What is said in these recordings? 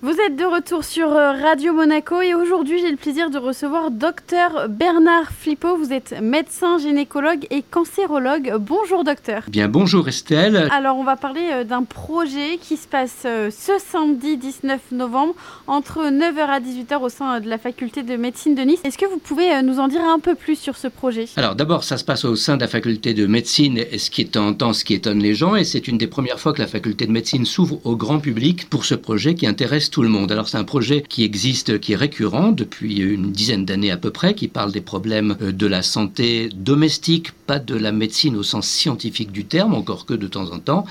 В Vous êtes de retour sur euh, Radio Monaco et aujourd'hui j'ai le plaisir de recevoir docteur Bernard Flippo. Vous êtes médecin, gynécologue et cancérologue. Bonjour docteur. Bien bonjour Estelle. Alors on va parler euh, d'un projet qui se passe euh, ce samedi 19 novembre entre 9h à 18h au sein de la faculté de médecine de Nice. Est-ce que vous pouvez nous en dire un peu plus sur ce projet? Alors d'abord ça se passe au sein de la faculté de médecine, ce qui est en temps ce qui étonne les gens et c'est une des premières fois que la faculté de médecine s'ouvre au grand public pour ce projet qui intéresse tout le monde. Alors c'est un projet qui existe, qui est récurrent depuis une dizaine d'années à peu près, qui parle des problèmes euh, de la santé domestique, pas de la médecine au sens scientifique du terme, encore que de temps en temps.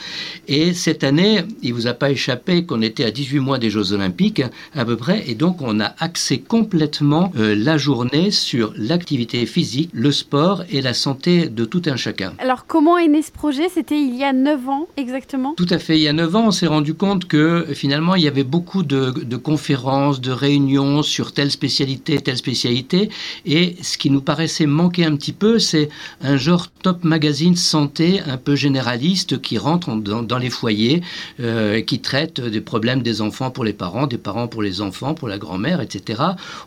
Et cette année, il vous a pas échappé qu'on était à 18 mois des Jeux Olympiques à peu près, et donc on a axé complètement euh, la journée sur l'activité physique, le sport et la santé de tout un chacun. Alors comment est né ce projet? C'était il y a 9 ans exactement? Tout à fait, il y a 9 ans, on s'est rendu compte que finalement il y avait beaucoup de, de conférences, de réunions sur telle spécialité, telle spécialité. Et ce qui nous paraissait manquer un petit peu, c'est un genre top magazine santé un peu généraliste qui rentre dans, les foyers, euh, qui traite des problèmes des enfants pour les parents, des parents pour les enfants, pour la grand-mère, etc.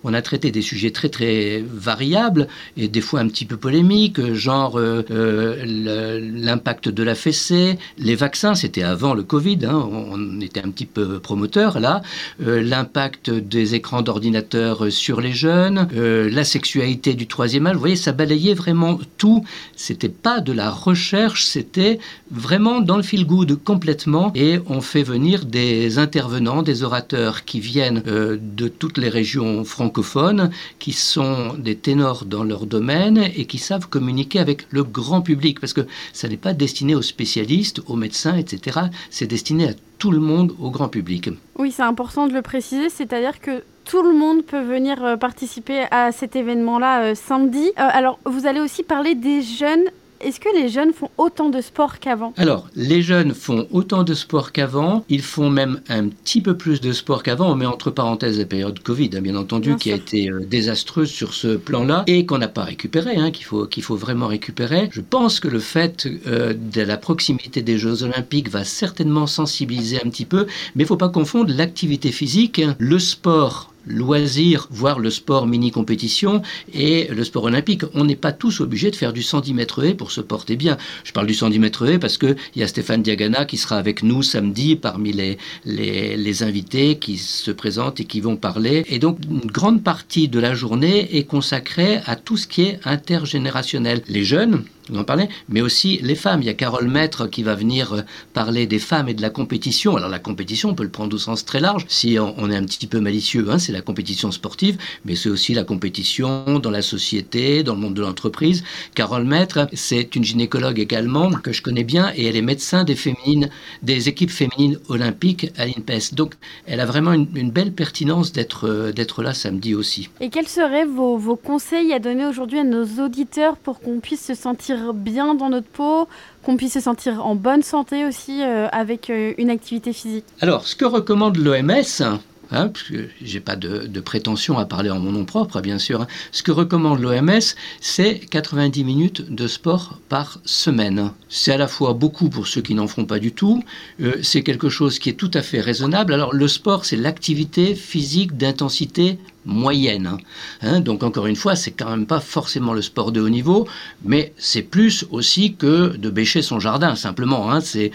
On a traité des sujets très très variables et des fois un petit peu polémiques, genre euh, euh, l'impact de la fessée, les vaccins, c'était avant le Covid, hein, on était un petit peu promoteur là, l'impact des écrans d'ordinateur sur les jeunes, euh, la sexualité du troisième âge. Vous voyez, ça balayait vraiment tout. C'était pas de la recherche, c'était vraiment dans le feel good complètement. Et on fait venir des intervenants, des orateurs qui viennent euh, de toutes les régions francophones, qui sont des ténors dans leur domaine et qui savent communiquer avec le grand public, parce que ça n'est pas destiné aux spécialistes, aux médecins, etc. C'est destiné à le monde, au grand public. Oui, c'est important de le préciser, c'est-à-dire que tout le monde peut venir euh, participer à cet événement-là euh, samedi. Euh, alors, vous allez aussi parler des jeunes est-ce que les jeunes font autant de sport qu'avant? Alors, les jeunes font autant de sport qu'avant. Ils font même un petit peu plus de sport qu'avant. On met entre parenthèses la période Covid, hein, bien entendu, qui a été euh, désastreuse sur ce plan-là et qu'on n'a pas récupéré, hein, qu'il faut, qu'il faut vraiment récupérer. Je pense que le fait euh, de la proximité des Jeux Olympiques va certainement sensibiliser un petit peu, mais il ne faut pas confondre l'activité physique, hein. le sport loisir, voire le sport mini-compétition et le sport olympique. On n'est pas tous obligés de faire du 110 mètres haies pour se porter bien. Je parle du 110 mètres haies parce qu'il y a Stéphane Diagana qui sera avec nous samedi parmi les, les, invités qui se présentent et qui vont parler. Et donc, une grande partie de la journée est consacrée à tout ce qui est intergénérationnel. Les jeunes, vous en parlez, mais aussi les femmes. Il y a Carole Maître qui va venir euh, parler des femmes et de la compétition. Alors la compétition, on peut le prendre au sens très large. Si on, est un petit peu malicieux, hein, c'est la compétition sportive, mais c'est aussi la compétition dans la société, dans le monde de l'entreprise. Carole Maître, c'est une gynécologue également que je connais bien et elle est médecin des féminines, des équipes féminines olympiques à l'INPES. Donc elle a vraiment une, belle pertinence d'être euh, d'être là samedi aussi. Et quels seraient vos conseils à donner aujourd'hui à nos auditeurs pour qu'on puisse se sentir bien dans notre peau, qu'on puisse se sentir en bonne santé aussi euh, avec euh, une activité physique Alors, ce que recommande l'OMS, Hein, parce que j'ai pas de, prétention à parler en mon nom propre, bien sûr. Hein. Ce que recommande l'OMS, c'est 90 minutes de sport par semaine. C'est à la fois beaucoup pour ceux qui n'en font pas du tout, euh, c'est quelque chose qui est tout à fait raisonnable. Alors le sport, c'est l'activité physique d'intensité moyenne. Hein. Hein, donc encore une fois, c'est quand même pas forcément le sport de haut niveau, mais c'est plus aussi que de bêcher son jardin, simplement. Hein. C'est,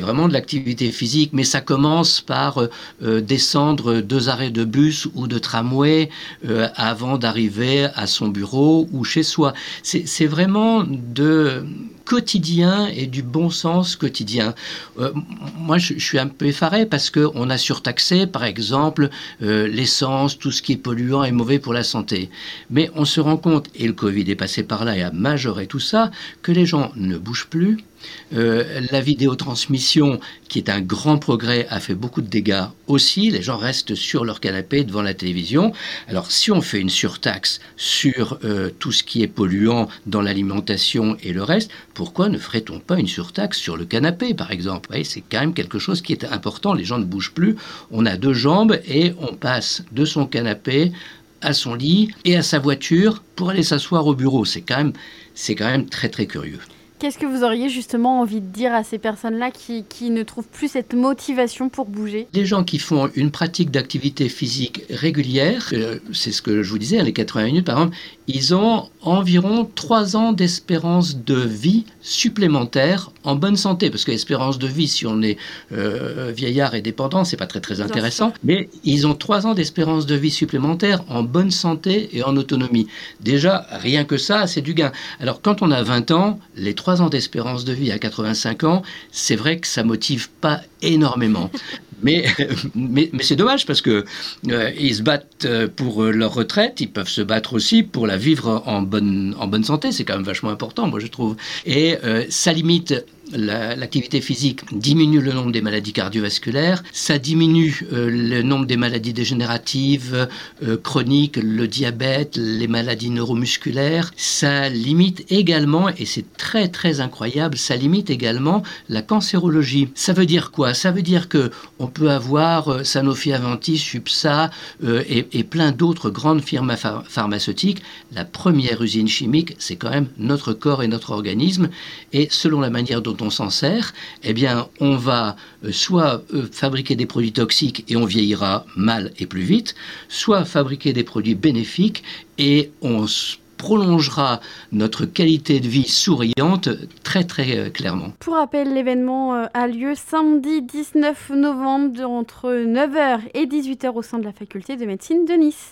vraiment de l'activité physique, mais ça commence par euh, euh, descendre deux arrêts de bus ou de tramway euh, avant d'arriver à son bureau ou chez soi. C'est, vraiment de quotidien et du bon sens quotidien. Moi, je, suis un peu effaré parce qu'on a surtaxé, par exemple, l'essence, tout ce qui est polluant et mauvais pour la santé. Mais on se rend compte, et le Covid est passé par là et a majoré tout ça, que les gens ne bougent plus, euh, la vidéotransmission, qui est un grand progrès, a fait beaucoup de dégâts aussi. Les gens restent sur leur canapé devant la télévision. Alors si on fait une surtaxe sur euh, tout ce qui est polluant dans l'alimentation et le reste, pourquoi ne ferait-on pas une surtaxe sur le canapé, par exemple? C'est quand même quelque chose qui est important. Les gens ne bougent plus. On a deux jambes et on passe de son canapé à son lit et à sa voiture pour aller s'asseoir au bureau. C'est quand même, c'est quand même très très curieux. Qu'est-ce que vous auriez justement envie de dire à ces personnes-là qui, qui, ne trouvent plus cette motivation pour bouger? Les gens qui font une pratique d'activité physique régulière, euh, c'est ce que je vous disais, les 80 minutes par exemple, ils ont environ 3 ans d'espérance de vie supplémentaire en bonne santé. Parce que l'espérance de vie, si on est euh, vieillard et dépendant, c'est pas très très intéressant. Mais ils ont 3 ans d'espérance de vie supplémentaire en bonne santé et en autonomie. Déjà, rien que ça, c'est du gain. Alors quand on a 20 ans, les 3 ans d'espérance de vie à 85 ans, c'est vrai que ça motive pas énormément. Mais, mais, c'est dommage parce que euh, ils se battent euh, pour leur retraite, ils peuvent se battre aussi pour la vivre en bonne, en bonne santé. C'est quand même vachement important, moi je trouve. Et euh, ça limite l'activité physique diminue le nombre des maladies cardiovasculaires, ça diminue euh, le nombre des maladies dégénératives, euh, chroniques, le diabète, les maladies neuromusculaires, ça limite également, et c'est très très incroyable, ça limite également la cancérologie. Ça veut dire quoi? Ça veut dire que on peut avoir euh, Sanofi Aventis, UPSA et, et, plein d'autres grandes firmes pharmaceutiques. La première usine chimique, c'est quand même notre corps et notre organisme, et selon la manière dont on s'en sert, eh bien, on va euh, soit euh, fabriquer des produits toxiques et on vieillira mal et plus vite, soit fabriquer des produits bénéfiques et on prolongera notre qualité de vie souriante très très euh, clairement. Pour rappel, l'événement a lieu samedi 19 novembre entre 9h et 18h au sein de la faculté de médecine de Nice.